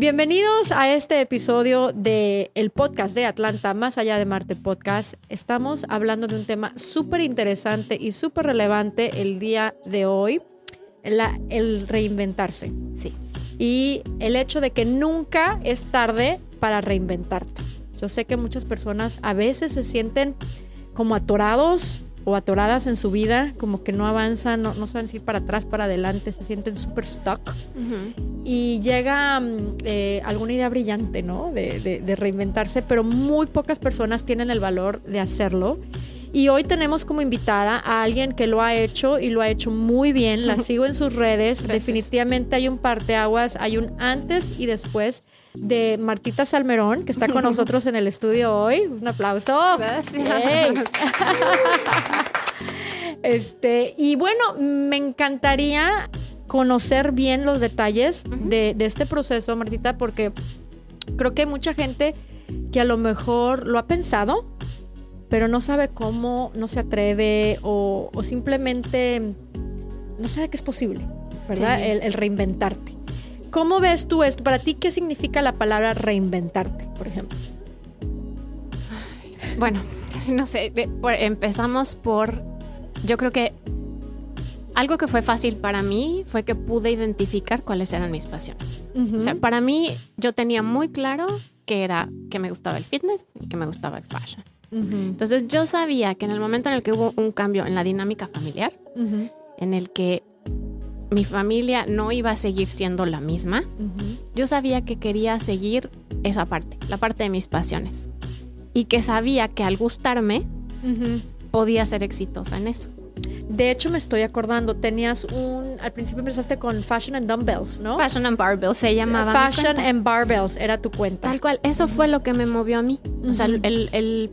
Bienvenidos a este episodio de podcast de Atlanta, Más allá de Marte Podcast. Estamos hablando de un tema súper interesante y súper relevante el día de hoy, el reinventarse. Sí. Y el hecho de que nunca es tarde para reinventarte. Yo sé que muchas personas a veces se sienten como atorados o atoradas en su vida, como que no avanzan, no, saben si ir para atrás, para adelante, se sienten súper stuck. Y llega mm, eh, alguna idea brillante, ¿no? De, reinventarse, pero muy pocas personas tienen el valor de hacerlo. Y hoy tenemos como invitada a alguien que lo ha hecho y lo ha hecho muy bien. La sigo en sus redes. Definitivamente hay un parteaguas, hay un antes y después de Martita Salmerón, que está con nosotros en el estudio hoy. Un aplauso. Gracias. Este, y bueno, me encantaría conocer bien los detalles de, este proceso, Martita, porque creo que hay mucha gente que a lo mejor lo ha pensado, pero no sabe cómo, no se atreve o, simplemente no sabe que es posible, ¿verdad? el reinventarte. ¿Cómo ves tú esto? Para ti, ¿qué significa la palabra reinventarte, por ejemplo? Bueno, no sé, empezamos por, yo creo que algo que fue fácil para mí fue que pude identificar cuáles eran mis pasiones. O sea, para mí yo tenía muy claro que era que me gustaba el fitness y que me gustaba el fashion. Entonces yo sabía que en el momento en el que hubo un cambio en la dinámica familiar, en el que mi familia no iba a seguir siendo la misma, yo sabía que quería seguir esa parte, la parte de mis pasiones. Y que sabía que al gustarme, podía ser exitosa en eso. De hecho, me estoy acordando, tenías un, al principio empezaste con Fashion and Dumbbells, ¿no? Fashion and Barbells se llamaba. Fashion and Barbells era tu cuenta. Tal cual, eso fue lo que me movió a mí. O sea, el,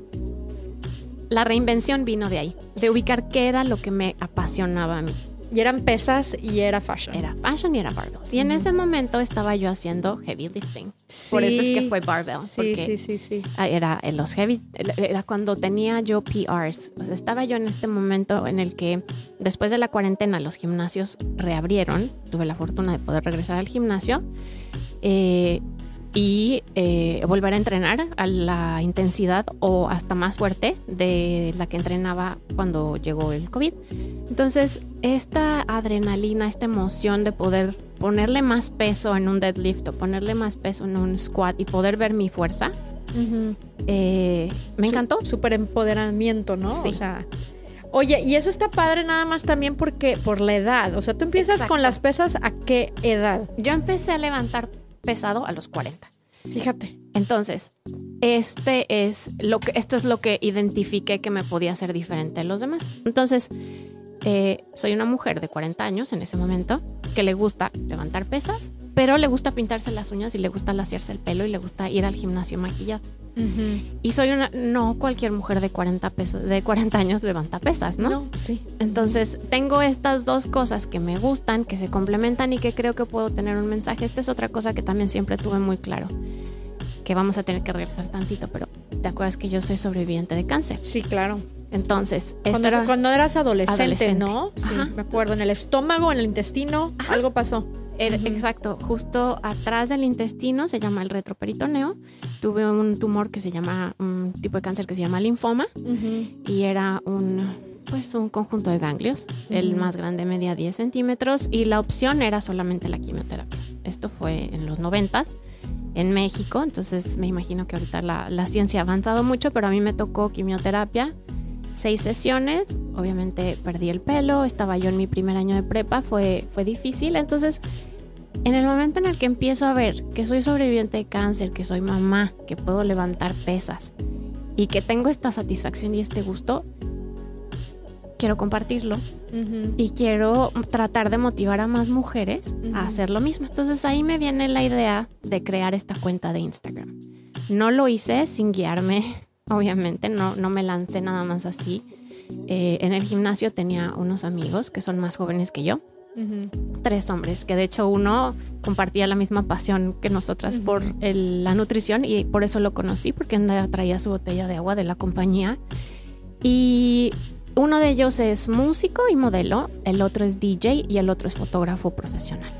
la reinvención vino de ahí, de ubicar qué era lo que me apasionaba a mí. Y eran pesas y era fashion. Era fashion y era barbells. Y en ese momento estaba yo haciendo heavy lifting. Por eso es que fue barbell. Sí, sí, sí, sí. Era en los heavy, era cuando tenía yo PRs. O sea, estaba yo en este momento en el que después de la cuarentena los gimnasios reabrieron. Tuve la fortuna de poder regresar al gimnasio. Eh, y eh, volver a entrenar a la intensidad o hasta más fuerte de la que entrenaba cuando llegó el COVID. Entonces, esta adrenalina, esta emoción de poder ponerle más peso en un deadlift o ponerle más peso en un squat y poder ver mi fuerza, eh, me encantó. Súper empoderamiento, ¿no? Sí. O sea, Oye, y eso está padre nada más también porque por la edad. O sea, tú empiezas con las pesas a qué edad? Yo empecé a levantar pesado a los 40. Fíjate. Entonces, este es lo que, esto es lo que identifiqué que me podía hacer diferente a los demás. Entonces, eh, soy una mujer de 40 años en ese momento que le gusta levantar pesas, pero le gusta pintarse las uñas y le gusta laciarse el pelo y le gusta ir al gimnasio maquillado. Y soy una, no cualquier mujer de 40, pesos, de 40 años levanta pesas, ¿no? No, sí. Entonces, tengo estas dos cosas que me gustan, que se complementan y que creo que puedo tener un mensaje. Esta es otra cosa que también siempre tuve muy claro, que vamos a tener que regresar tantito, pero ¿te acuerdas que yo soy sobreviviente de cáncer? Sí, claro. Entonces, cuando, cuando eras adolescente, ¿no? Sí, me acuerdo, en el estómago, en el intestino, algo pasó. Exacto, justo atrás del intestino se llama el retroperitoneo. Tuve un tumor que se llama, un tipo de cáncer que se llama linfoma. Y era un, pues un conjunto de ganglios. El más grande medía 10 centímetros. Y la opción era solamente la quimioterapia. Esto fue en los 90 en México, entonces me imagino que ahorita la, la ciencia ha avanzado mucho, pero a mí me tocó quimioterapia seis sesiones, obviamente perdí el pelo, estaba yo en mi primer año de prepa, fue, fue difícil, entonces en el momento en el que empiezo a ver que soy sobreviviente de cáncer, que soy mamá, que puedo levantar pesas y que tengo esta satisfacción y este gusto, quiero compartirlo y quiero tratar de motivar a más mujeres a hacer lo mismo. Entonces ahí me viene la idea de crear esta cuenta de Instagram. No lo hice sin guiarme obviamente, no, no me lancé nada más así. Eh, en el gimnasio tenía unos amigos que son más jóvenes que yo, tres hombres, que de hecho uno compartía la misma pasión que nosotras por la nutrición y por eso lo conocí, porque traía su botella de agua de la compañía. Y uno de ellos es músico y modelo, el otro es DJ y el otro es fotógrafo profesional.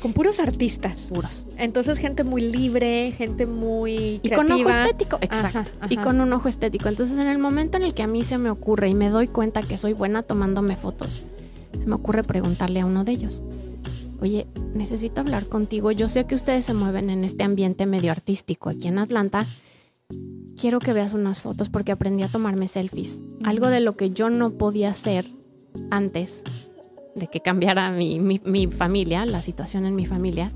Con puros artistas. Puros. Entonces, gente muy libre, gente muy. Y con ojo estético, exacto. Y con un ojo estético. Entonces, en el momento en el que a mí se me ocurre y me doy cuenta que soy buena tomándome fotos, se me ocurre preguntarle a uno de ellos. Oye, necesito hablar contigo. Yo sé que ustedes se mueven en este ambiente medio artístico aquí en Atlanta quiero que veas unas fotos porque aprendí a tomarme selfies. Algo de lo que yo no podía hacer antes de que cambiara mi, familia, la situación en mi familia,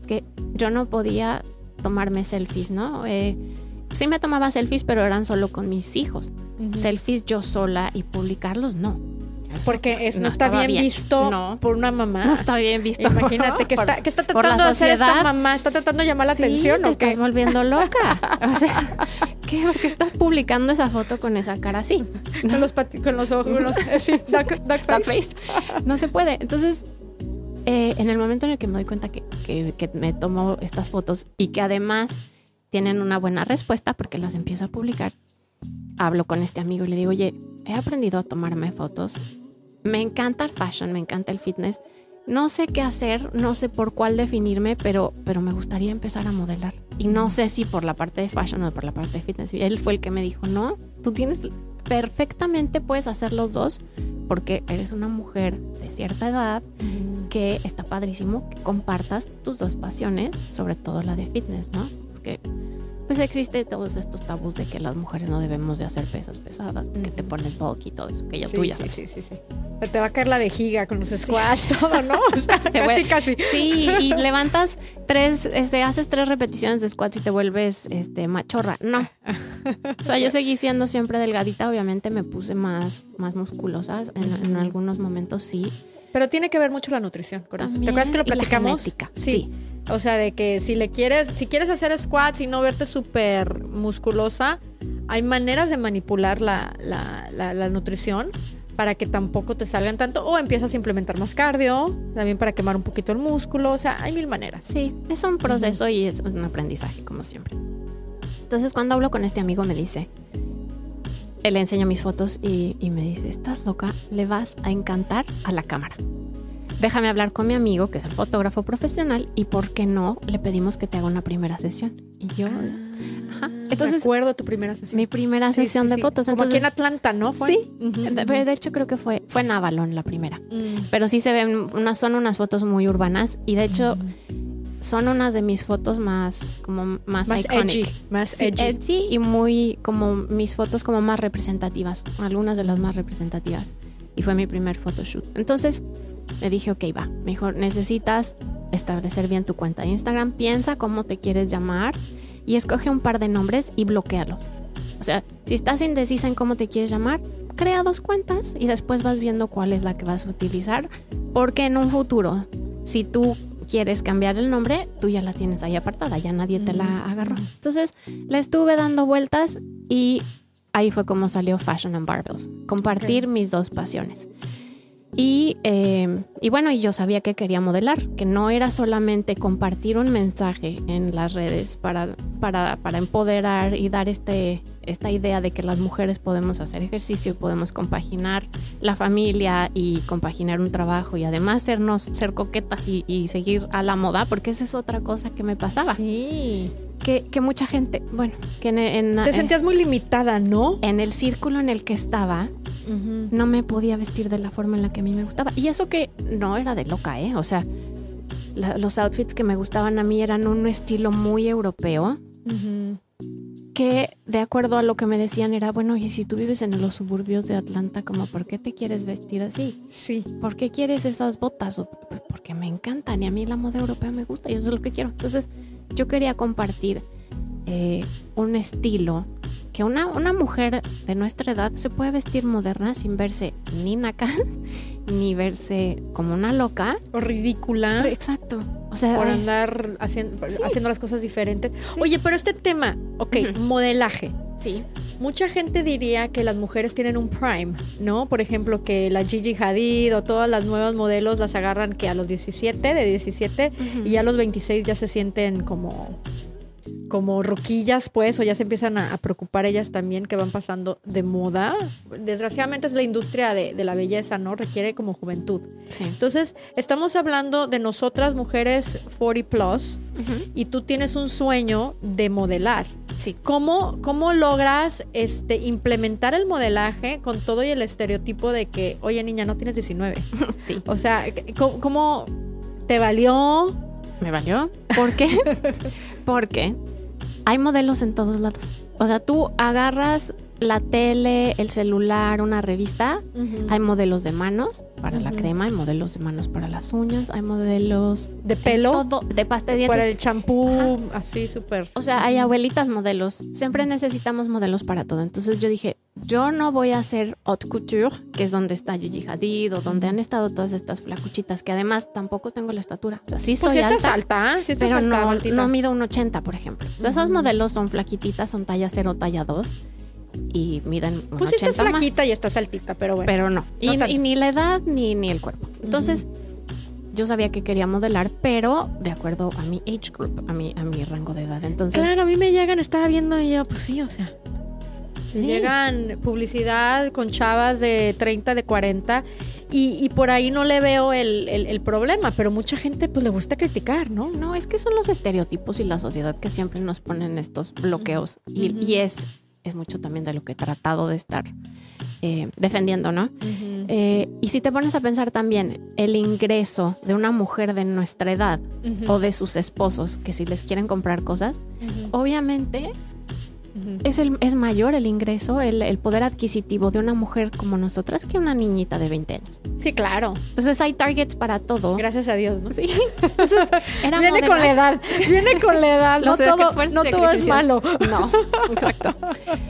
es que yo no podía tomarme selfies, ¿no? Eh, sí me tomaba selfies, pero eran solo con mis hijos. Selfies yo sola y publicarlos, no. Porque no, está bien, visto por una mamá. No está bien visto. Imagínate que, está, que está tratando de hacer esta mamá, está tratando de llamar la atención. Te estás volviendo loca. O sea, ¿qué? Porque estás publicando esa foto con esa cara así. Con, los con los ojos, con los, sí, face. No se puede. Entonces, eh, en el momento en el que me doy cuenta que, que, que me tomo estas fotos y que además tienen una buena respuesta porque las empiezo a publicar, hablo con este amigo y le digo, oye, he aprendido a tomarme fotos me encanta el fashion, me encanta el fitness. No sé qué hacer, no sé por cuál definirme, pero, pero me gustaría empezar a modelar. Y no sé si por la parte de fashion o por la parte de fitness. Él fue el que me dijo, no, tú tienes, perfectamente puedes hacer los dos porque eres una mujer de cierta edad que está padrísimo que compartas tus dos pasiones, sobre todo la de fitness, ¿no? Porque pues existe todos estos tabús de que las mujeres no debemos de hacer pesas pesadas porque te pones bulky y todo eso, que ya tú ya sabes. Sí, sí, sí, Te va a caer la vejiga con los squats, todo, ¿no? casi, casi. Sí, y levantas tres, este, haces tres repeticiones de squats y te vuelves este, machorra. No. O sea, yo seguí siendo siempre delgadita, obviamente me puse más, más musculosa, en, algunos momentos sí. Pero tiene que ver mucho la nutrición con ¿Te acuerdas que lo platicamos? sí. sí. O sea, de que si le quieres, si quieres hacer squats y no verte súper musculosa, hay maneras de manipular la, la, nutrición para que tampoco te salgan tanto o empiezas a implementar más cardio, también para quemar un poquito el músculo, o sea, hay mil maneras. Sí, es un proceso y es un aprendizaje, como siempre. Entonces, cuando hablo con este amigo, me dice, le enseño mis fotos y, y me dice, ¿estás loca? Le vas a encantar a la cámara déjame hablar con mi amigo, que es el fotógrafo profesional, y por qué no le pedimos que te haga una primera sesión. Y yo, ajá. Entonces, recuerdo tu primera sesión. Mi primera sesión de fotos. Como aquí en Atlanta, ¿no? ¿Fue? Sí. de, hecho, creo que fue, fue en Avalon la primera. Mm. Pero sí se ven, unas, son unas fotos muy urbanas y de hecho son unas de mis fotos más como más, más edgy, más edgy. y muy como mis fotos como más representativas, algunas de las más representativas. Y fue mi primer photoshoot. Entonces, le dije, ok, va, mejor necesitas establecer bien tu cuenta de Instagram, piensa cómo te quieres llamar y escoge un par de nombres y bloquealos. O sea, si estás indecisa en cómo te quieres llamar, crea dos cuentas y después vas viendo cuál es la que vas a utilizar, porque en un futuro, si tú quieres cambiar el nombre, tú ya la tienes ahí apartada, ya nadie te la agarró. Entonces, le estuve dando vueltas y ahí fue como salió Fashion and Barbells, compartir mis dos pasiones. Y, eh, y, bueno, y yo sabía que quería modelar, que no era solamente compartir un mensaje en las redes para, para, para, empoderar y dar este, esta idea de que las mujeres podemos hacer ejercicio y podemos compaginar la familia y compaginar un trabajo y además sernos, ser coquetas y, y seguir a la moda, porque esa es otra cosa que me pasaba. Sí. Que, que mucha gente, bueno, que en, Te sentías muy limitada, ¿no? En el círculo en el que estaba, no me podía vestir de la forma en la que a mí me gustaba. Y eso que no era de loca, ¿eh? O sea, los outfits que me gustaban a mí eran un estilo muy europeo. Que de acuerdo a lo que me decían era, bueno, y si tú vives en los suburbios de Atlanta, como, ¿por qué te quieres vestir así? Sí. ¿Por qué quieres esas botas? Porque me encantan y a mí la moda europea me gusta y eso es lo que quiero. Entonces, yo quería compartir eh, un estilo que una, una mujer de nuestra edad se puede vestir moderna sin verse ni naca, ni verse como una loca. O ridícula. Exacto. O sea, por andar haciendo, haciendo las cosas diferentes. Oye, pero este tema, ok, modelaje. Sí. Mucha gente diría que las mujeres tienen un prime, ¿no? Por ejemplo, que la Gigi Hadid o todas las nuevas modelos las agarran que a los 17, de 17, y a los 26 ya se sienten como como roquillas, pues, o ya se empiezan a, a preocupar ellas también que van pasando de moda. Desgraciadamente es la industria de, de la belleza, ¿no? Requiere como juventud. Sí. Entonces, estamos hablando de nosotras mujeres 40 plus Ujú. y tú tienes un sueño de modelar. Sí. ¿Cómo, cómo logras este, implementar el modelaje con todo y el estereotipo de que, oye niña, no tienes 19? Sí. O sea, ¿cómo, cómo te valió? ¿Me valió? ¿Por qué? Porque hay modelos en todos lados. O sea, tú agarras la tele, el celular, una revista, hay modelos de manos para la crema, hay modelos de manos para las uñas, hay modelos ¿De pelo? todo, de pasta de dientes. Para el champú, así súper. O sea, hay abuelitas modelos. Siempre necesitamos modelos para todo. Entonces yo dije, yo no voy a hacer haute couture, que es donde está Gigi Hadid o donde han estado todas estas flacuchitas, que además tampoco tengo la estatura. O sea, sí Pues soy estás alta, alta, si estás pero alta, no, no mido un 80, por ejemplo. O sea, esos modelos son flaquititas, son talla 0, talla 2 y miden un Pues sí 80 estás más. flaquita y estás altita, pero bueno. Pero no. Y, No tanto. y ni la edad ni, ni el cuerpo. Entonces, yo sabía que quería modelar, pero de acuerdo a mi age group, a mi, a mi rango de edad. Entonces, claro, a mí me llegan, estaba viendo y yo, pues sí, o sea. Sí. llegan publicidad con chavas de 30, de 40 y, y por ahí no le veo el, el- el problema, pero mucha gente pues le gusta criticar, ¿no? No, es que son los estereotipos y la sociedad que siempre nos ponen estos bloqueos. Y, y es, es mucho también de lo que he tratado de estar eh, defendiendo, ¿no? Eh, y si te pones a pensar también el ingreso de una mujer de nuestra edad o de sus esposos, que si les quieren comprar cosas, obviamente Es, el, es mayor el ingreso, el, el poder adquisitivo de una mujer como nosotras que una niñita de 20 años. Sí, claro. Entonces hay targets para todo. Gracias a Dios, ¿no? Sí. Entonces era Viene con la edad, viene con la edad, no todo, no todo es malo. No, exacto.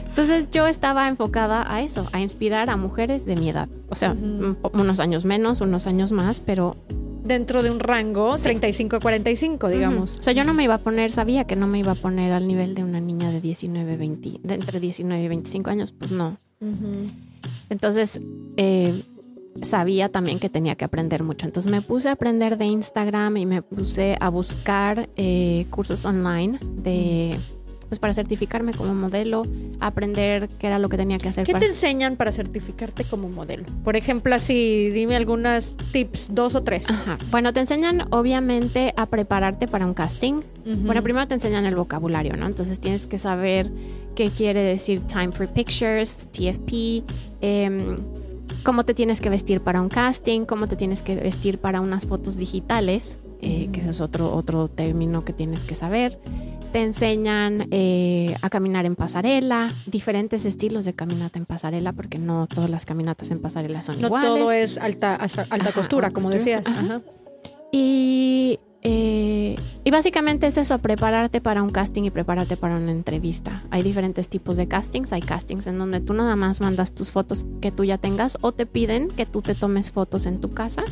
Entonces yo estaba enfocada a eso, a inspirar a mujeres de mi edad. O sea, unos años menos, unos años más, pero Dentro de un rango Sí. 35 a 45, digamos. Ujú. O sea, yo no me iba a poner, sabía que no me iba a poner al nivel de una niña de 19, 20, de entre 19 y 25 años, pues no. Entonces, eh, sabía también que tenía que aprender mucho. Entonces me puse a aprender de Instagram y me puse a buscar eh, cursos online de, pues para certificarme como modelo, aprender qué era lo que tenía que hacer. ¿Qué para... te enseñan para certificarte como modelo? Por ejemplo, así, dime algunas tips, dos o tres. Ajá. Bueno, te enseñan obviamente a prepararte para un casting. Ujú. Bueno, primero te enseñan el vocabulario, ¿no? Entonces tienes que saber qué quiere decir Time for Pictures, TFP, em, cómo te tienes que vestir para un casting, cómo te tienes que vestir para unas fotos digitales, eh, que ese es otro, otro término que tienes que saber. Te enseñan eh, a caminar en pasarela, diferentes estilos de caminata en pasarela, porque no todas las caminatas en pasarela son No iguales. todo es alta, alta, alta Ajá, costura, como costura, decías. ajá. Ajá. Y, eh, y básicamente es eso, prepararte para un casting y prepararte para una entrevista. Hay diferentes tipos de castings. Hay castings en donde tú nada más mandas tus fotos que tú ya tengas o te piden que tú te tomes fotos en tu casa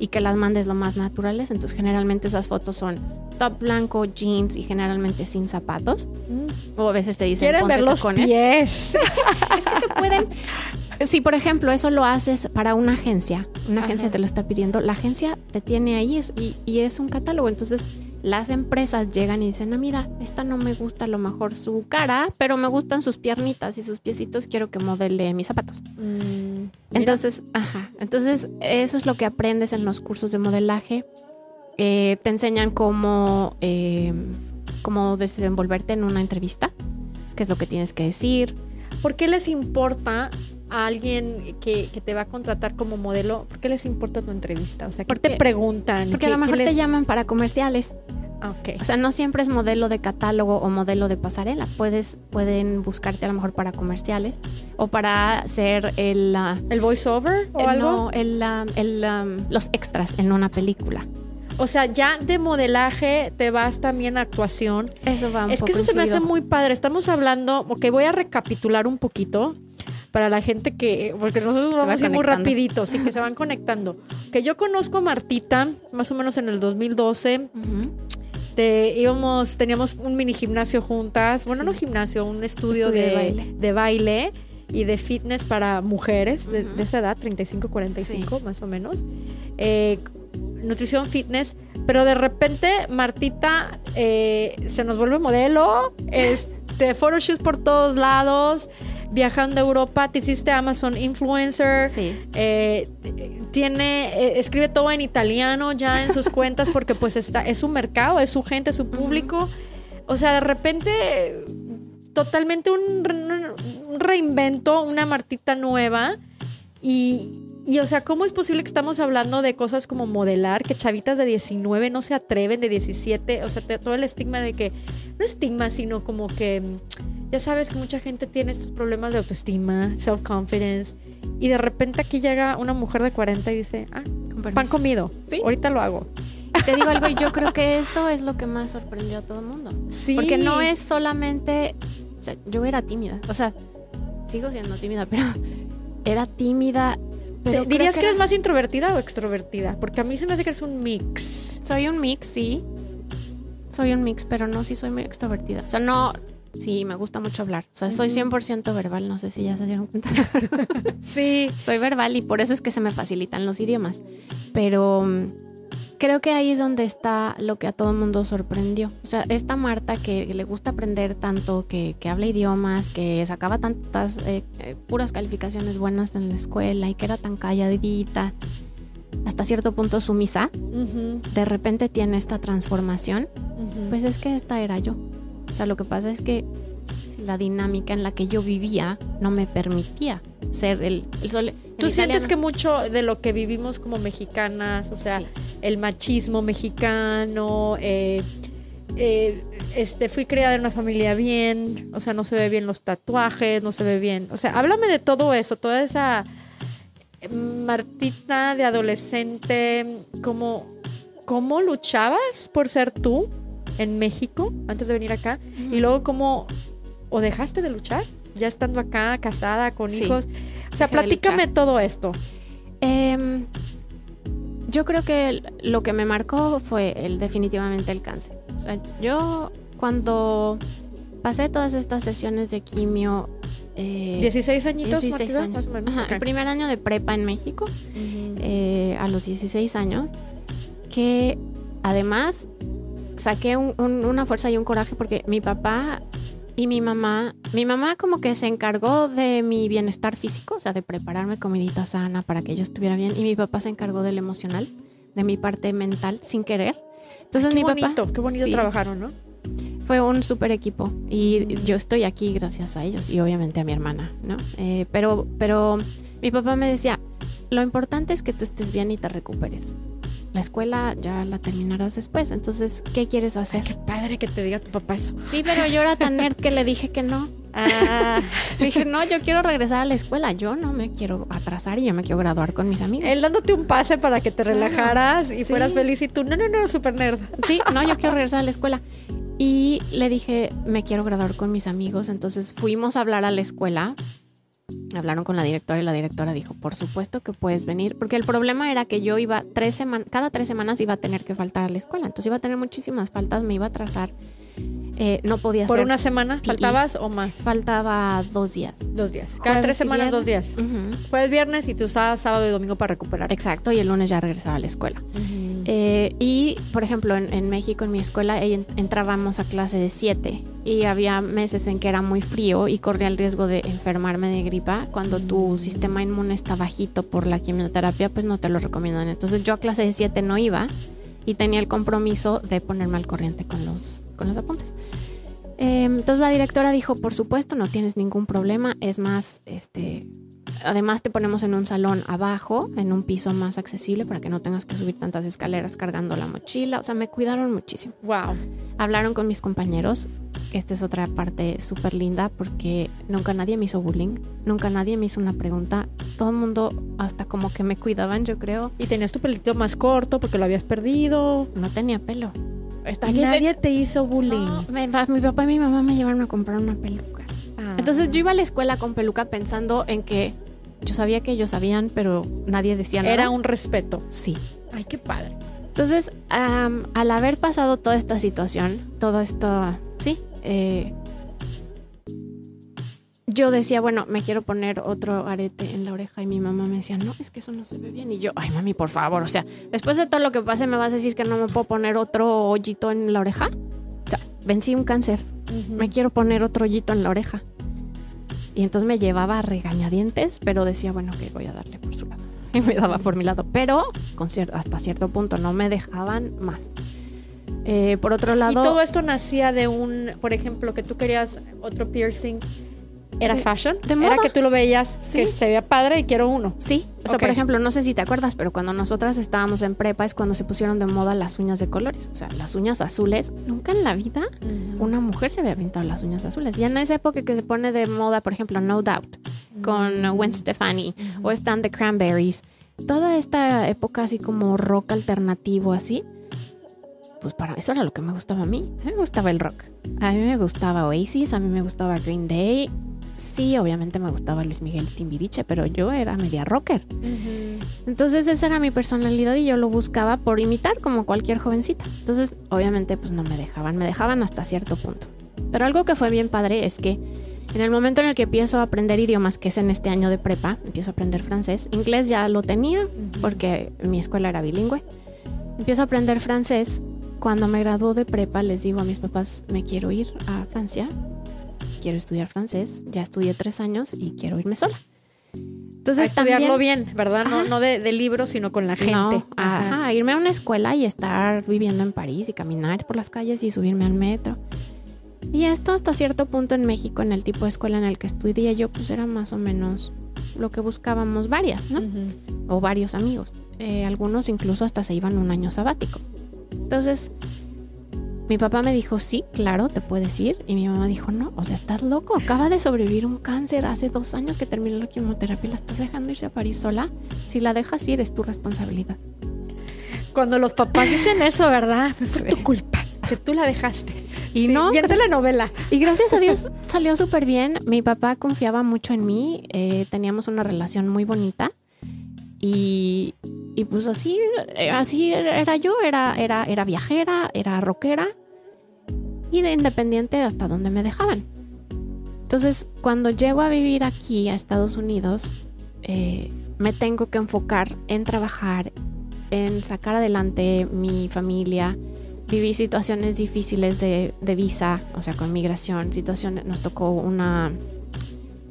y que las mandes lo más naturales. Entonces generalmente esas fotos son top blanco, jeans y generalmente sin zapatos. Mm. O a veces te dicen Quieren "Ponte ver los tacones". pies. Es que te pueden. Si, por ejemplo, eso lo haces para una agencia, una agencia Ajá. te lo está pidiendo, la agencia te tiene ahí y es un catálogo. Entonces, las empresas llegan y dicen: Ah, mira, esta no me gusta a lo mejor su cara, pero me gustan sus piernitas y sus piecitos, quiero que modele mis zapatos. Mm. Entonces, ajá. Entonces, eso es lo que aprendes en los cursos de modelaje. Eh, te enseñan cómo, eh, cómo desenvolverte en una entrevista, qué es lo que tienes que decir. ¿Por qué les importa a alguien que, que te va a contratar como modelo? ¿Por qué les importa tu entrevista? O sea, ¿qué Porque- te preguntan? Porque a ¿Qué- lo mejor te llaman para comerciales. Ah, ok. O sea, no siempre es modelo de catálogo o modelo de pasarela. Puedes, pueden buscarte a lo mejor para comerciales o para ser el, ah, ¿El voiceover o el- algo? no, el, ah, el, ah, los extras en una película. O sea, ya de modelaje te vas también a actuación. Eso va un Es que eso se me hace muy padre. Estamos hablando, ok, voy a recapitular un poquito para la gente que, porque nosotros Se va vamos a ir muy rapidito, sí, que se van conectando. Que yo conozco a Martita, más o menos en el 2012, Ujú. te, íbamos, teníamos un mini gimnasio juntas, bueno, Sí. no gimnasio, un estudio, Estudio de, de baile. de baile y de fitness para mujeres de, esa edad, 35, 45 más o menos. Eh, nutrición, fitness, Pero de repente Martita eh, se nos vuelve modelo, este, photoshoots por todos lados, viajando a Europa, te hiciste Amazon influencer, Sí. eh, tiene, eh, escribe todo en italiano ya en sus cuentas porque pues está, es su mercado, es su gente, es su público. O sea, de repente totalmente un, re- un reinvento, una Martita nueva. Y, y, o sea, ¿cómo es posible que estamos hablando de cosas como modelar, que chavitas de 19 no se atreven, de 17? O sea, te- todo el estigma de que, no estigma, sino como que, ya sabes que mucha gente tiene estos problemas de autoestima, self-confidence. Y de repente aquí llega una mujer de 40 y dice, ah, Con pan comido, Sí. ahorita lo hago. Y Te digo algo, y yo creo que eso es lo que más sorprendió a todo el mundo. Sí. Porque no es solamente. O sea, yo era tímida. O sea, sigo siendo tímida, pero era tímida. ¿Te- Pero creo ¿Dirías que, eres más introvertida o extrovertida? Porque a mí se me hace que eres un mix. Soy un mix, sí. Soy un mix, pero no, sí soy muy extrovertida. O sea, no. Sí, me gusta mucho hablar. O sea, soy Ujú. 100% verbal. No sé si ya se dieron cuenta. Sí. soy verbal y por eso es que se me facilitan los idiomas. Pero mm, creo que ahí es donde está lo que a todo el mundo sorprendió. O sea, esta Marta que le gusta aprender tanto, que, que habla idiomas, que sacaba tantas eh, eh, puras calificaciones buenas en la escuela y que era tan calladita, hasta cierto punto sumisa, de repente tiene esta transformación. Pues es que esta era yo. O sea, lo que pasa es que la dinámica en la que yo vivía no me permitía ser el, el sol. ¿Tú sientes que mucho de lo que vivimos como mexicanas, o sea, Sí. el machismo mexicano, eh, eh, este, fui criada en una familia bien, o sea, no se ve bien los tatuajes, no se ve bien, o sea, háblame de todo eso, toda esa Martita de adolescente, ¿cómo, cómo luchabas por ser tú en México antes de venir acá? Y luego, ¿cómo o dejaste de luchar? Ya estando acá, casada, con Sí. hijos. O sea, platícame todo esto. Em, yo creo que lo que me marcó fue el, definitivamente el cáncer. O sea, yo cuando pasé todas estas sesiones de quimio... eh, 16 añitos, 16 Martita, años. más o menos. Ajá. El primer año de prepa en México, eh, a los 16 años, que además saqué un- un- una fuerza y un coraje porque mi papá y mi mamá, mi mamá como que se encargó de mi bienestar físico, o sea, de prepararme comidita sana para que yo estuviera bien, y mi papá se encargó del emocional, de mi parte mental, sin querer. Entonces qué mi bonito, papá qué bonito sí, trabajaron, ¿no? fue un super equipo y yo estoy aquí gracias a ellos y obviamente a mi hermana, ¿no? Eh, pero, pero mi papá me decía, lo importante es que tú estés bien y te recuperes. La escuela ya la terminarás después, entonces, ¿qué quieres Ay, hacer? qué padre que te diga tu papá eso. Sí, pero yo era tan nerd que le dije que no. Ah, dije, no, yo quiero regresar a la escuela, yo no me quiero atrasar y yo me quiero graduar con mis amigos. él dándote un pase para que te Claro, relajaras y sí. fueras feliz y tú, no, no, no, super nerd. Sí, no, yo quiero regresar a la escuela. Y le dije, me quiero graduar con mis amigos. Entonces fuimos a hablar a la escuela. Hablaron con la directora y la directora dijo, por supuesto que puedes venir. Porque el problema era que yo iba tres semanas, cada tres semanas iba a tener que faltar a la escuela. Entonces iba a tener muchísimas faltas, me iba a atrasar. Eh, no podía Por una semana. ¿faltabas o más? Faltaba dos días. Dos días. Cada Jueves tres semanas, dos días. Ujú. Jueves, viernes y tú usabas sábado y domingo para recuperar. Exacto, y el lunes ya regresaba a la escuela. Eh, y, por ejemplo, en, en México, en mi escuela, en- entrábamos a clase de 7 y había meses en que era muy frío y corría el riesgo de enfermarme de gripa. Cuando tu sistema inmune está bajito por la quimioterapia, pues no te lo recomiendan. Entonces yo a clase de 7 no iba y tenía el compromiso de ponerme al corriente con los, con los apuntes. Eh, entonces la directora dijo, por supuesto, no tienes ningún problema. Es más, este, además te ponemos en un salón abajo, en un piso más accesible para que no tengas que subir tantas escaleras cargando la mochila. O sea, me cuidaron muchísimo. Wow. Hablaron con mis compañeros, esta es otra parte súper linda porque nunca nadie me hizo bullying, nunca nadie me hizo una pregunta. Todo el mundo hasta como que me cuidaban, yo creo. Y tenías tu pelito más corto porque lo habías perdido. No tenía pelo. Está Y nadie te hizo bullying. No, me- mi papá y mi mamá me llevaron a comprar una peluca. Ah. Entonces yo iba a la escuela con peluca pensando en que yo sabía que ellos sabían, pero nadie decía nada. Era un respeto. Sí. Ay, qué padre. Entonces, am, al haber pasado toda esta situación, todo esto, sí, eh, yo decía, bueno, me quiero poner otro arete en la oreja y mi mamá me decía, no, es que eso no se ve bien. Y yo, ay, mami, por favor, o sea, después de todo lo que pase, ¿me vas a decir que no me puedo poner otro hoyito en la oreja? Vencí un cáncer, me quiero poner otro hoyito en la oreja. Y entonces me llevaba a regañadientes, pero decía, bueno, que voy a darle por su lado. Y me daba por mi lado, pero con hasta cierto punto no me dejaban más. Eh, por otro lado... Y todo esto nacía de un, por ejemplo, que tú querías otro piercing ¿Era fashion? De moda. Era que tú lo veías que se veía padre y quiero uno. Sí. O sea, por ejemplo, no sé si te acuerdas, pero cuando nosotras estábamos en prepa es cuando se pusieron de moda las uñas de colores. O sea, las uñas azules. Nunca en la vida una mujer se había pintado las uñas azules. Y en esa época que se pone de moda, por ejemplo, No Doubt, con Gwen Stefani, o están The Cranberries. Toda esta época así como rock alternativo, así pues para eso era lo que me gustaba a mí. A mí me gustaba el rock. A mí me gustaba Oasis, a mí me gustaba Green Day, sí, obviamente me gustaba Luis Miguel Timbiriche, pero yo era media rocker. Entonces esa era mi personalidad y yo lo buscaba por imitar como cualquier jovencita. Entonces obviamente pues no me dejaban, me dejaban hasta cierto punto. Pero algo que fue bien padre es que en el momento en el que empiezo a aprender idiomas, que es en este año de prepa, empiezo a aprender francés, inglés ya lo tenía porque mi escuela era bilingüe. Empiezo a aprender francés. Cuando me graduó de prepa les digo a mis papás, me quiero ir a Francia quiero estudiar francés, ya estudié tres años y quiero irme sola. Entonces, a estudiarlo bien, ¿verdad? No, no de, de, libros, sino con la gente. ajá, irme a una escuela y estar viviendo en París y caminar por las calles y subirme al metro. Y esto hasta cierto punto en México, en el tipo de escuela en el que estudié yo, pues era más o menos lo que buscábamos varias, ¿no? O varios amigos. Eh, algunos incluso hasta se iban un año sabático. Entonces, mi papá me dijo, sí, claro, te puedes ir. Y mi mamá dijo, no, o sea, estás loco. Acaba de sobrevivir un cáncer hace dos años que terminó la quimioterapia. ¿La estás dejando irse a París sola? Si la dejas ir, es tu responsabilidad. Cuando los papás dicen eso, ¿verdad? Es tu culpa, que tú la dejaste. Y no. Viendo la novela. Y gracias a Dios salió súper bien. Mi papá confiaba mucho en mí. Eh, teníamos una relación muy bonita. Y, y, pues así, así era yo, era, era, era viajera, era rockera y de independiente hasta donde me dejaban. Entonces, cuando llego a vivir aquí a Estados Unidos, eh, me tengo que enfocar en trabajar, en sacar adelante mi familia. Viví situaciones difíciles de, de visa, o sea, con migración, situaciones, nos tocó una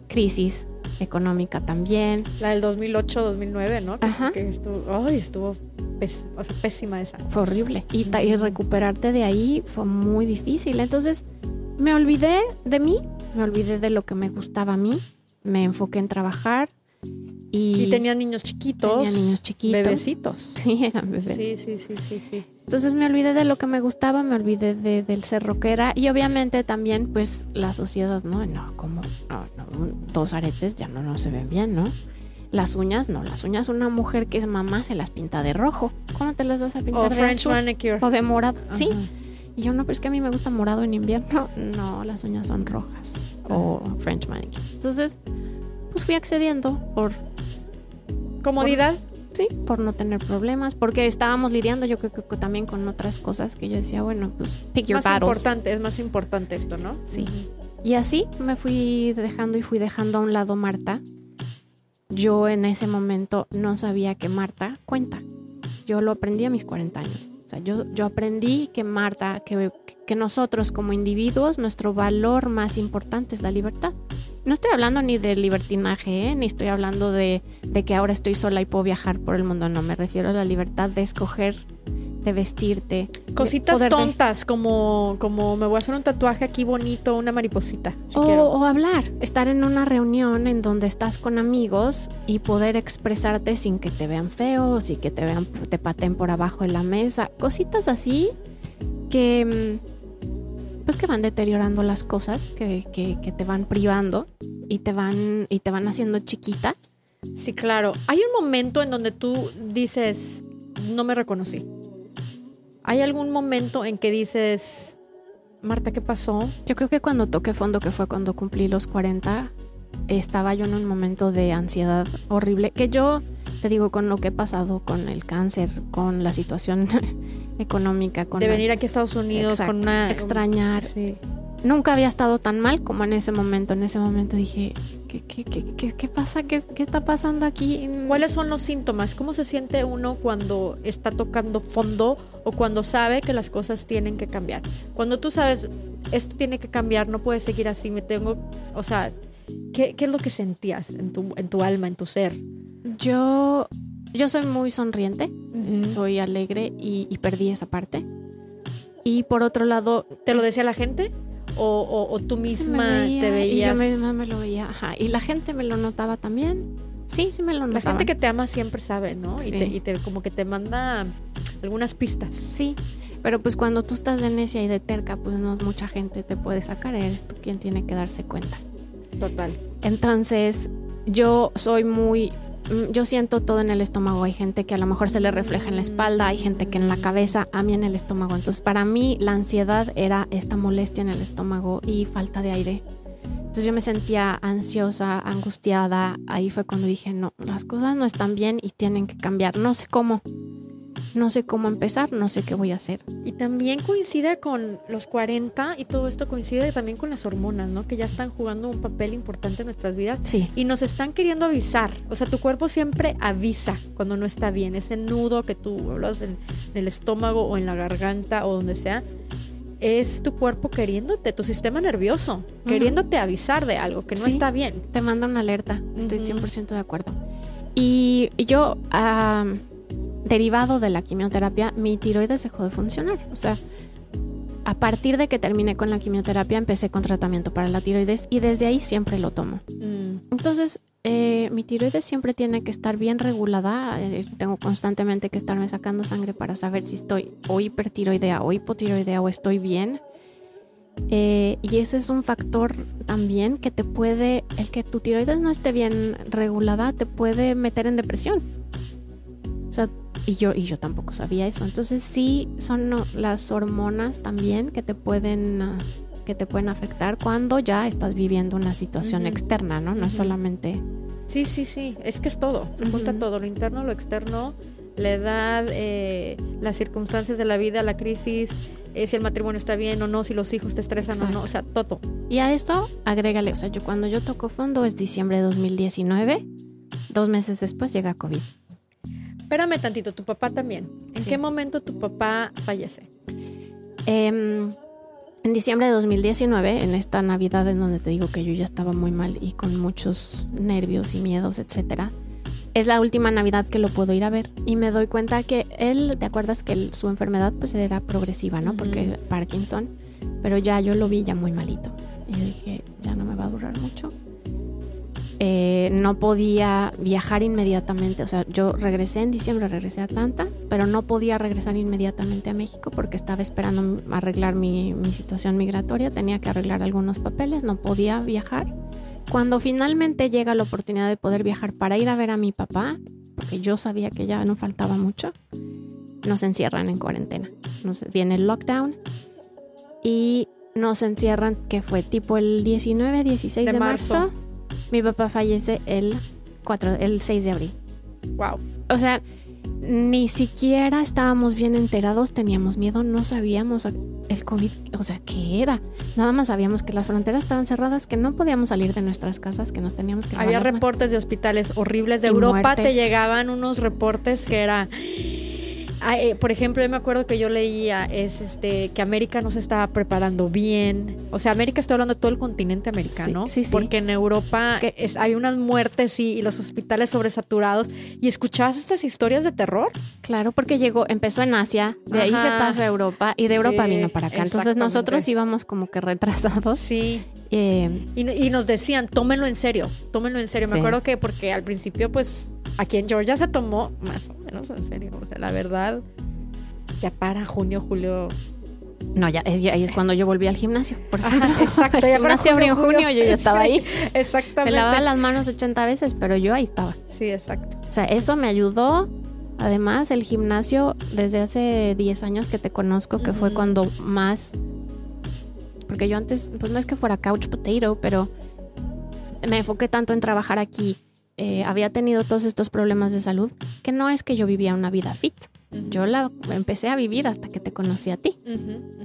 crisis económica también. La del 2008-2009, ¿no? Ajá. Que estuvo, ay, estuvo o sea, pésima esa. Fue horrible. Y, y, recuperarte de ahí fue muy difícil. Entonces me olvidé de mí, me olvidé de lo que me gustaba a mí, me enfoqué en trabajar. Y, y tenía niños chiquitos. Tenía niños chiquitos. Bebecitos. Sí, eran bebés. Sí, sí, sí, sí, sí. Entonces me olvidé de lo que me gustaba, me olvidé de, del ser rockera y obviamente también pues la sociedad, ¿no? No, como dos aretes ya no, no se ven bien, ¿no? Las uñas, no, las uñas una mujer que es mamá se las pinta de rojo. ¿Cómo te las vas a pintar? O French manicure. O de morado. Sí. Y yo no, pero es que a mí me gusta morado en invierno. No, las uñas son rojas. O French manicure. Entonces, pues fui accediendo por comodidad. sí, por no tener problemas, porque estábamos lidiando yo creo que también con otras cosas que yo decía, bueno, pues pick your más importante, es más importante esto, ¿no? Sí. Y así me fui dejando y fui dejando a un lado Marta yo en ese momento no sabía que Marta cuenta. Yo lo aprendí a mis 40 años. O sea, yo, yo aprendí que Marta, que, que nosotros como individuos, nuestro valor más importante es la libertad. No estoy hablando ni de libertinaje, ¿eh? ni estoy hablando de, de que ahora estoy sola y puedo viajar por el mundo. No, me refiero a la libertad de escoger de vestirte. Cositas tontas, como, como me voy a hacer un tatuaje aquí bonito, una mariposita. o, hablar, estar en una reunión en donde estás con amigos y poder expresarte sin que te vean feo, sin que te vean, te paten por abajo de la mesa. Cositas así que mm, pues que van deteriorando las cosas, que, que, que te van privando y te van, y te van haciendo chiquita. Sí, claro. Hay un momento en donde tú dices, no me reconocí. ¿Hay algún momento en que dices, Marta, ¿qué pasó? Yo creo que cuando toqué fondo, que fue cuando cumplí los 40, estaba yo en un momento de ansiedad horrible, que yo te digo, con lo que he pasado con el cáncer, con la situación económica, con... De venir aquí a Estados Unidos, con una... Extrañar. nunca había estado tan mal como en ese momento. En ese momento dije, ¿qué, qué, qué, qué pasa? ¿Qué, ¿Qué, está pasando aquí? ¿Cuáles son los síntomas? ¿Cómo se siente uno cuando está tocando fondo o cuando sabe que las cosas tienen que cambiar? Cuando tú sabes, esto tiene que cambiar, no puede seguir así, me tengo, o sea, ¿qué, qué es lo que sentías en tu, en tu alma, en tu ser? Yo, yo soy muy sonriente, soy alegre y, y perdí esa parte. Y por otro lado... ¿Te lo decía la gente? o, tú misma te veías. Y yo misma me lo veía, ajá. Y la gente me lo notaba también. Sí, sí me lo notaba. La gente que te ama siempre sabe, ¿no? Y, te, como que te manda algunas pistas. Sí, pero pues cuando tú estás de necia y de terca, pues no mucha gente te puede sacar, eres tú quien tiene que darse cuenta. Total. Entonces, yo soy muy yo siento todo en el estómago. Hay gente que a lo mejor se le refleja en la espalda, hay gente que en la cabeza, a mí en el estómago. Entonces, para mí la ansiedad era esta molestia en el estómago y falta de aire. Entonces yo me sentía ansiosa, angustiada. Ahí fue cuando dije, no, las cosas no están bien y tienen que cambiar. No sé cómo no sé cómo empezar, no sé qué voy a hacer. Y también coincide con los 40 y todo esto coincide también con las hormonas, ¿no? Que ya están jugando un papel importante en nuestras vidas. Sí. Y nos están queriendo avisar. O sea, tu cuerpo siempre avisa cuando no está bien. Ese nudo que tú hablas en, el estómago o en la garganta o donde sea, es tu cuerpo queriéndote, tu sistema nervioso, queriéndote avisar de algo que no está bien. Te manda una alerta, estoy 100% de acuerdo. Y, yo, derivado de la quimioterapia, mi tiroides dejó de funcionar. O sea, a partir de que terminé con la quimioterapia, empecé con tratamiento para la tiroides y desde ahí siempre lo tomo. Mm. Entonces, eh, mi tiroides siempre tiene que estar bien regulada. Eh, tengo constantemente que estarme sacando sangre para saber si estoy o hipertiroidea o hipotiroidea o estoy bien. Eh, y ese es un factor también que te puede, el que tu tiroides no esté bien regulada, te puede meter en depresión. Sea, y yo, y yo tampoco sabía eso. Entonces sí son las hormonas también que te pueden, ah, que te pueden afectar cuando ya estás viviendo una situación externa, ¿no? No es solamente... Sí, sí, sí. Es que es todo. Se junta todo. Lo interno, lo externo, la edad, eh, las circunstancias de la vida, la crisis, eh, si el matrimonio está bien o no, si los hijos te estresan o no, o sea, todo. Y a esto agrégale, o sea, yo cuando yo toco fondo es diciembre de 2019, dos meses después llega COVID. Espérame tantito, tu papá también. ¿En qué momento tu papá fallece? Em, en diciembre de 2019, en esta Navidad en donde te digo que yo ya estaba muy mal y con muchos nervios y miedos, etcétera, es la última Navidad que lo puedo ir a ver y me doy cuenta que él, ¿te acuerdas que su enfermedad pues era progresiva, ¿no? Porque Parkinson, pero ya yo lo vi ya muy malito. Y yo dije, ya no me va a durar mucho. Eh, no podía viajar inmediatamente. O sea, yo regresé en diciembre, regresé a Atlanta, pero no podía regresar inmediatamente a México porque estaba esperando arreglar mi, situación migratoria. Tenía que arreglar algunos papeles, no podía viajar. Cuando finalmente llega la oportunidad de poder viajar para ir a ver a mi papá, porque yo sabía que ya no faltaba mucho, nos encierran en cuarentena. Nos, viene el lockdown y nos encierran, que fue tipo el 19, 16 de, marzo mi papá fallece el 4, el 6 de abril. Wow. O sea, ni siquiera estábamos bien enterados, teníamos miedo, no sabíamos el COVID, o sea, ¿qué era? Nada más sabíamos que las fronteras estaban cerradas, que no podíamos salir de nuestras casas, que nos teníamos que... Había reportes de hospitales horribles de Europa, te llegaban unos reportes que era eh, por ejemplo, yo me acuerdo que yo leía es este que América no se estaba preparando bien. O sea, América estoy hablando de todo el continente americano. Sí, sí, Porque en Europa hay unas muertes y, los hospitales sobresaturados. ¿Y escuchabas estas historias de terror? Claro, porque llegó, empezó en Asia, de ahí se pasó a Europa y de Europa vino para acá. Entonces nosotros íbamos como que retrasados. Sí. Eh, y, nos decían, tómenlo en serio, tómenlo en serio. Me acuerdo que porque al principio pues aquí en Georgia se tomó más o menos en serio. O sea, la verdad, ya para junio, julio. No, ya, ahí es cuando yo volví al gimnasio, por ejemplo. exacto, el gimnasio abrió en junio, yo ya estaba ahí. Exactamente. Me lavaba las manos 80 veces, pero yo ahí estaba. Sí, exacto. O sea, eso me ayudó. Además, el gimnasio, desde hace 10 años que te conozco, que fue cuando más. Porque yo antes, pues no es que fuera couch potato, pero me enfoqué tanto en trabajar aquí eh, había tenido todos estos problemas de salud, que no es que yo vivía una vida fit, Yo la empecé a vivir hasta que te conocí a ti.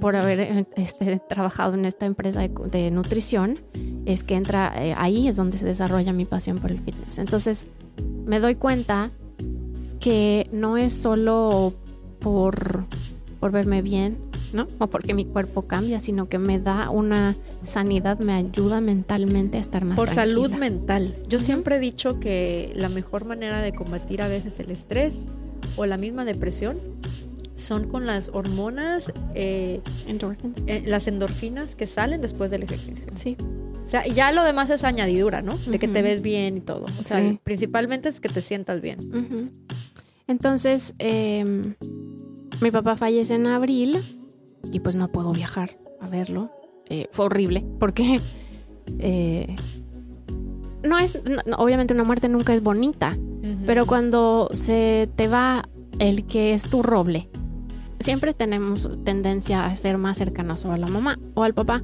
Por haber este, trabajado en esta empresa de, nutrición, es que entra eh, ahí es donde se desarrolla mi pasión por el fitness. Entonces, me doy cuenta que no es solo por, por verme bien, ¿no? O porque mi cuerpo cambia, sino que me da una sanidad, me ayuda mentalmente a estar más Por salud mental. Yo siempre he dicho que la mejor manera de combatir a veces el estrés o la misma depresión son con las hormonas, eh, eh, las endorfinas que salen después del ejercicio. Sí. O sea, ya lo demás es añadidura, ¿no? De que te ves bien y todo. O sea, principalmente es que te sientas bien. Entonces, em, mi papá fallece en abril y pues no puedo viajar a verlo. Eh, fue horrible porque no es, obviamente una muerte nunca es bonita, pero cuando se te va el que es tu roble, siempre tenemos tendencia a ser más cercanos o a la mamá o al papá.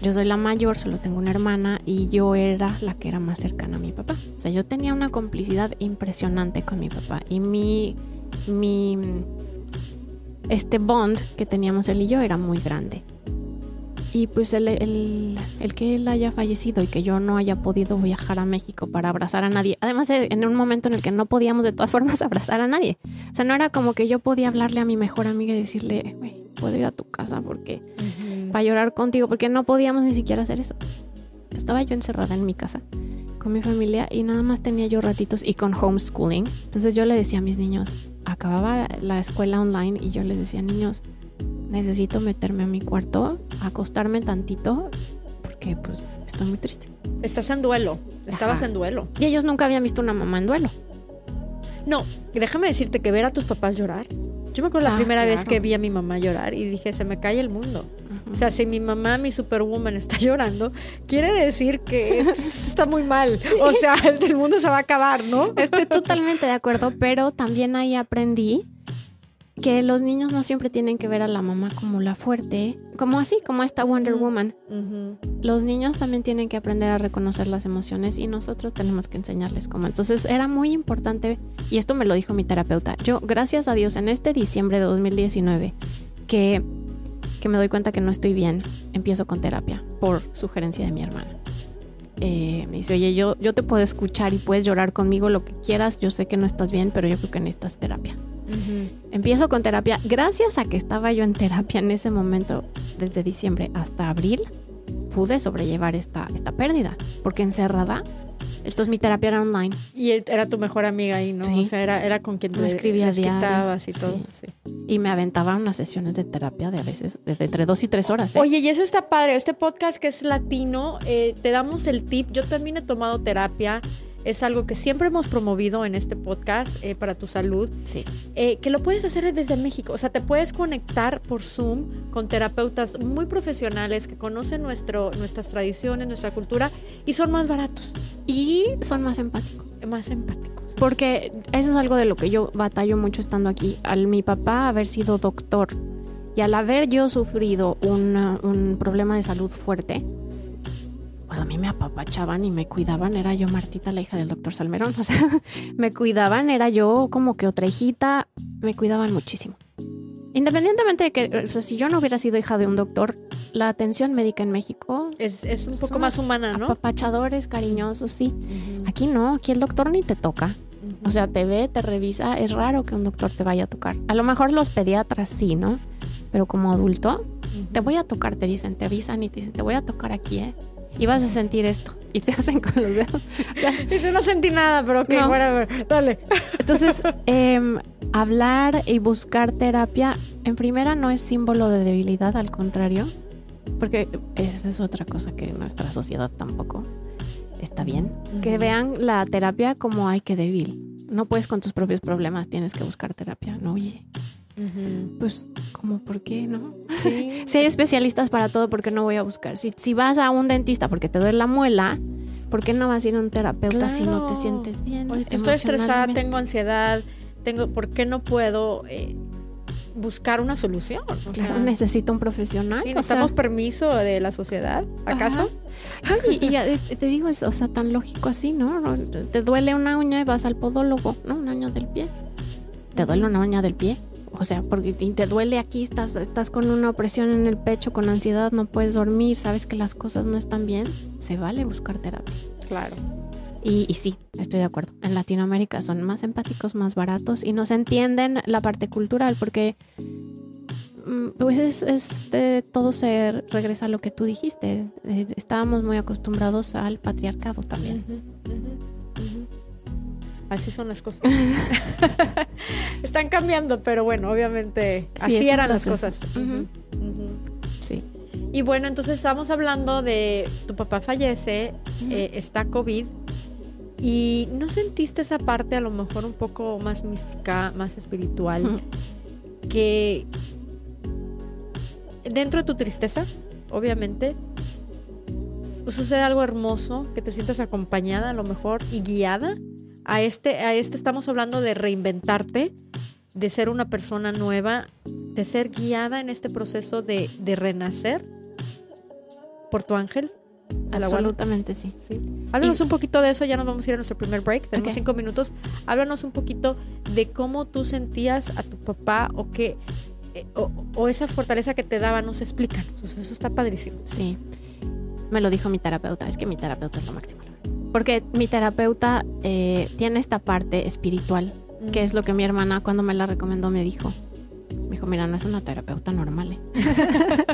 Yo soy la mayor, solo tengo una hermana y yo era la que era más cercana a mi papá. O sea, yo tenía una complicidad impresionante con mi papá y mi, mi, este bond que teníamos él y yo era muy grande. Y pues el, el, el, que él haya fallecido y que yo no haya podido viajar a México para abrazar a nadie, además eh, en un momento en el que no podíamos de todas formas abrazar a nadie. O sea, no era como que yo podía hablarle a mi mejor amiga y decirle, puedo ir a tu casa porque para llorar contigo, porque no podíamos ni siquiera hacer eso. Estaba yo encerrada en mi casa con mi familia y nada más tenía yo ratitos y con homeschooling. Entonces yo le decía a mis niños, acababa la escuela online y yo les decía, niños, necesito meterme a mi cuarto, acostarme tantito, porque pues estoy muy triste. Estás en duelo, estabas en duelo. Y ellos nunca habían visto una mamá en duelo. No, déjame decirte que ver a tus papás llorar. Yo me acuerdo la ah, primera vez que vi a mi mamá llorar y dije, se me cae el mundo. O sea, si mi mamá, mi superwoman, está llorando, quiere decir que está muy mal. O sea, el mundo se va a acabar, ¿no? Estoy totalmente de acuerdo, pero también ahí aprendí que los niños no siempre tienen que ver a la mamá como la fuerte, como así, como esta Wonder Woman. Los niños también tienen que aprender a reconocer las emociones y nosotros tenemos que enseñarles cómo. Entonces era muy importante, y esto me lo dijo mi terapeuta, yo gracias a Dios en este diciembre de 2019, que, que me doy cuenta que no estoy bien, empiezo con terapia por sugerencia de mi hermana. Eh, me dice, oye, yo, yo te puedo escuchar y puedes llorar conmigo lo que quieras, yo sé que no estás bien, pero yo creo que necesitas terapia. Empiezo con terapia. Gracias a que estaba yo en terapia en ese momento, desde diciembre hasta abril, pude sobrellevar esta, esta pérdida. Porque encerrada, entonces mi terapia era online. Y era tu mejor amiga ahí, ¿no? O sea, era, era con quien tú escribías y todo. Y me aventaba unas sesiones de terapia de a veces de, entre dos y tres horas. ¿eh? Oye, y eso está padre. Este podcast que es latino, eh, te damos el tip. Yo también he tomado terapia es algo que siempre hemos promovido en este podcast eh, para tu salud. Sí. Eh, que lo puedes hacer desde México. O sea, te puedes conectar por Zoom con terapeutas muy profesionales que conocen nuestro, nuestras tradiciones, nuestra cultura y son más baratos. Y son más empáticos. Más empáticos. Porque eso es algo de lo que yo batallo mucho estando aquí. Al mi papá haber sido doctor y al haber yo sufrido un problema de salud fuerte, pues a mí me apapachaban y me cuidaban, era yo Martita, la hija del doctor Salmerón, o sea, me cuidaban, era yo como que otra hijita, me cuidaban muchísimo. Independientemente de que, o sea, si yo no hubiera sido hija de un doctor, la atención médica en México es, un poco más humana, ¿no? Apapachadores, cariñosos, sí. Aquí no, aquí el doctor ni te toca. O sea, te ve, te revisa. Es raro que un doctor te vaya a tocar. A lo mejor los pediatras sí, ¿no? Pero como adulto, te voy a tocar, te dicen, te avisan y te dicen, te voy a tocar aquí, ¿eh? Y vas a sentir esto. Y te hacen con los dedos. y tú no sentí nada, pero ok, bueno, dale. Entonces, em, hablar y buscar terapia, en primera no es símbolo de debilidad, al contrario, porque esa es otra cosa que nuestra sociedad tampoco está bien. Que vean la terapia como hay que débil. No puedes con tus propios problemas, tienes que buscar terapia. No, oye, pues, como, ¿por qué no? si hay especialistas para todo, ¿por qué no voy a buscar? Si, si vas a un dentista porque te duele la muela, ¿por qué no vas a ir a un terapeuta si no te sientes bien? estoy estresada, tengo ansiedad, tengo, ¿por qué no puedo eh, buscar una solución? claro, necesito un profesional. Sí, necesitamos permiso de la sociedad, ¿acaso? y, eh, te digo, es, o sea, tan lógico así, ¿no? Te duele una uña y vas al podólogo, ¿no? Una uña del pie. ¿Te duele una uña del pie? O sea, porque te duele aquí, estás, estás con una opresión en el pecho, con ansiedad, no puedes dormir, sabes que las cosas no están bien, se vale buscar terapia. Claro. Y, y, sí, estoy de acuerdo. En Latinoamérica son más empáticos, más baratos y no se entienden la parte cultural porque mm, pues es, de, todo se regresa a lo que tú dijiste. Eh, estábamos muy acostumbrados al patriarcado también. Así son las cosas. Están cambiando, pero bueno, obviamente así eran las cosas. Sí. Y bueno, entonces estamos hablando de tu papá fallece, eh, está COVID. ¿Y no sentiste esa parte a lo mejor un poco más mística, más espiritual? Que dentro de tu tristeza, obviamente, sucede algo hermoso, que te sientas acompañada a lo mejor y guiada a este, a este estamos hablando de reinventarte, de ser una persona nueva, de ser guiada en este proceso de, renacer por tu ángel. Absolutamente sí. sí. Háblanos un poquito de eso, ya nos vamos a ir a nuestro primer break, tenemos cinco minutos. Háblanos un poquito de cómo tú sentías a tu papá o qué, eh, o, esa fortaleza que te daba, nos explícanos. eso está padrísimo. Sí, me lo dijo mi terapeuta, es que mi terapeuta es lo máximo. Porque mi terapeuta eh, tiene esta parte espiritual, que es lo que mi hermana cuando me la recomendó me dijo. Me dijo, mira, no es una terapeuta normal. ¿eh?".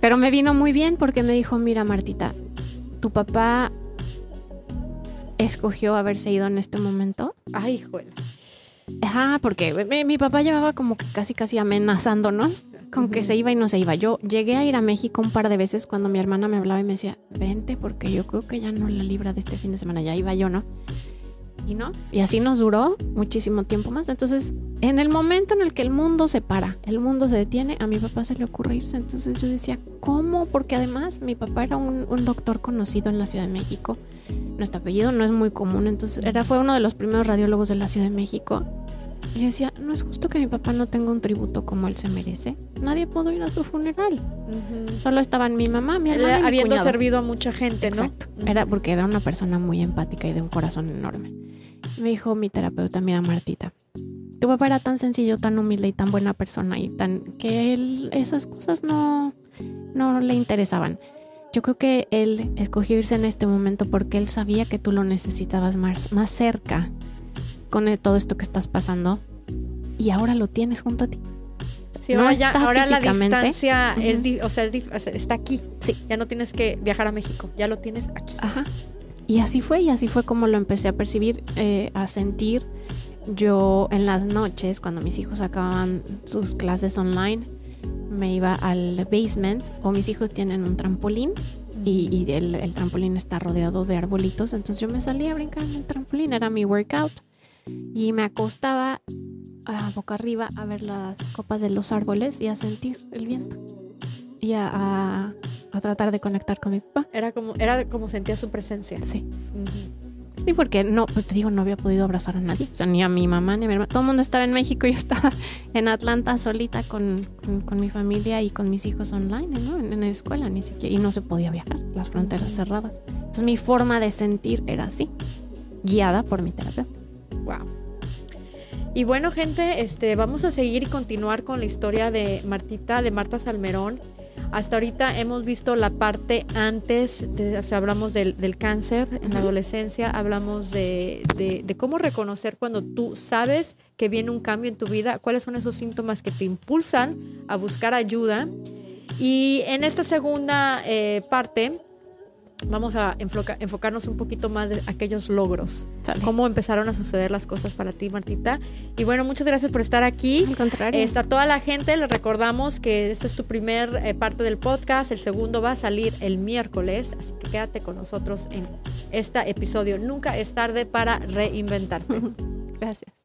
Pero me vino muy bien porque me dijo, mira, Martita, tu papá escogió haberse ido en este momento. Ay, hijuela. Ajá, porque mi, mi, papá llevaba como que casi casi amenazándonos con que se iba y no se iba. Yo llegué a ir a México un par de veces cuando mi hermana me hablaba y me decía, vente porque yo creo que ya no la libra de este fin de semana, ya iba yo, ¿no? Y no, y así nos duró muchísimo tiempo más. Entonces, en el momento en el que el mundo se para, el mundo se detiene, a mi papá se le ocurre irse. Entonces yo decía, ¿cómo? Porque además mi papá era un, un doctor conocido en la Ciudad de México. Nuestro apellido no es muy común, entonces era, fue uno de los primeros radiólogos de la Ciudad de México. Y yo decía, no es justo que mi papá no tenga un tributo como él se merece. Nadie pudo ir a su funeral. Solo estaban mi mamá, mi hermana. mi habiendo servido a mucha gente, ¿no? Era porque era una persona muy empática y de un corazón enorme. Me dijo mi terapeuta, mira Martita, tu papá era tan sencillo, tan humilde y tan buena persona y tan que él esas cosas no, no le interesaban. Yo creo que él escogió irse en este momento porque él sabía que tú lo necesitabas más, más cerca con todo esto que estás pasando y ahora lo tienes junto a ti. Sí, no ahora, ya, ahora la distancia es, o sea, está aquí. Sí. Ya no tienes que viajar a México, ya lo tienes aquí. Ajá. Y así fue, y así fue como lo empecé a percibir, eh, a sentir. Yo en las noches, cuando mis hijos acababan sus clases online, me iba al basement o mis hijos tienen un trampolín y, el, el, trampolín está rodeado de arbolitos, entonces yo me salía a brincar en el trampolín, era mi workout y me acostaba a boca arriba a ver las copas de los árboles y a sentir el viento y a, a, tratar de conectar con mi papá. Era como, era como sentía su presencia. Sí. Sí, porque no, pues te digo, no había podido abrazar a nadie, o sea, ni a mi mamá ni a mi hermana. Todo el mundo estaba en México, yo estaba en Atlanta solita con, con, mi familia y con mis hijos online, ¿no? En, en, la escuela, ni siquiera, y no se podía viajar, las fronteras cerradas. Entonces mi forma de sentir era así, guiada por mi terapeuta. Wow. Y bueno, gente, este, vamos a seguir y continuar con la historia de Martita, de Marta Salmerón. Hasta ahorita hemos visto la parte antes, hablamos del, cáncer en la adolescencia, hablamos de, de, cómo reconocer cuando tú sabes que viene un cambio en tu vida, cuáles son esos síntomas que te impulsan a buscar ayuda. Y en esta segunda eh, parte vamos a enfocarnos un poquito más de aquellos logros. Cómo empezaron a suceder las cosas para ti, Martita. Y bueno, muchas gracias por estar aquí. Al contrario. Está toda la gente, les recordamos que esta es tu primer eh, parte del podcast. El segundo va a salir el miércoles, así que quédate con nosotros en este episodio. Nunca es tarde para reinventarte. gracias.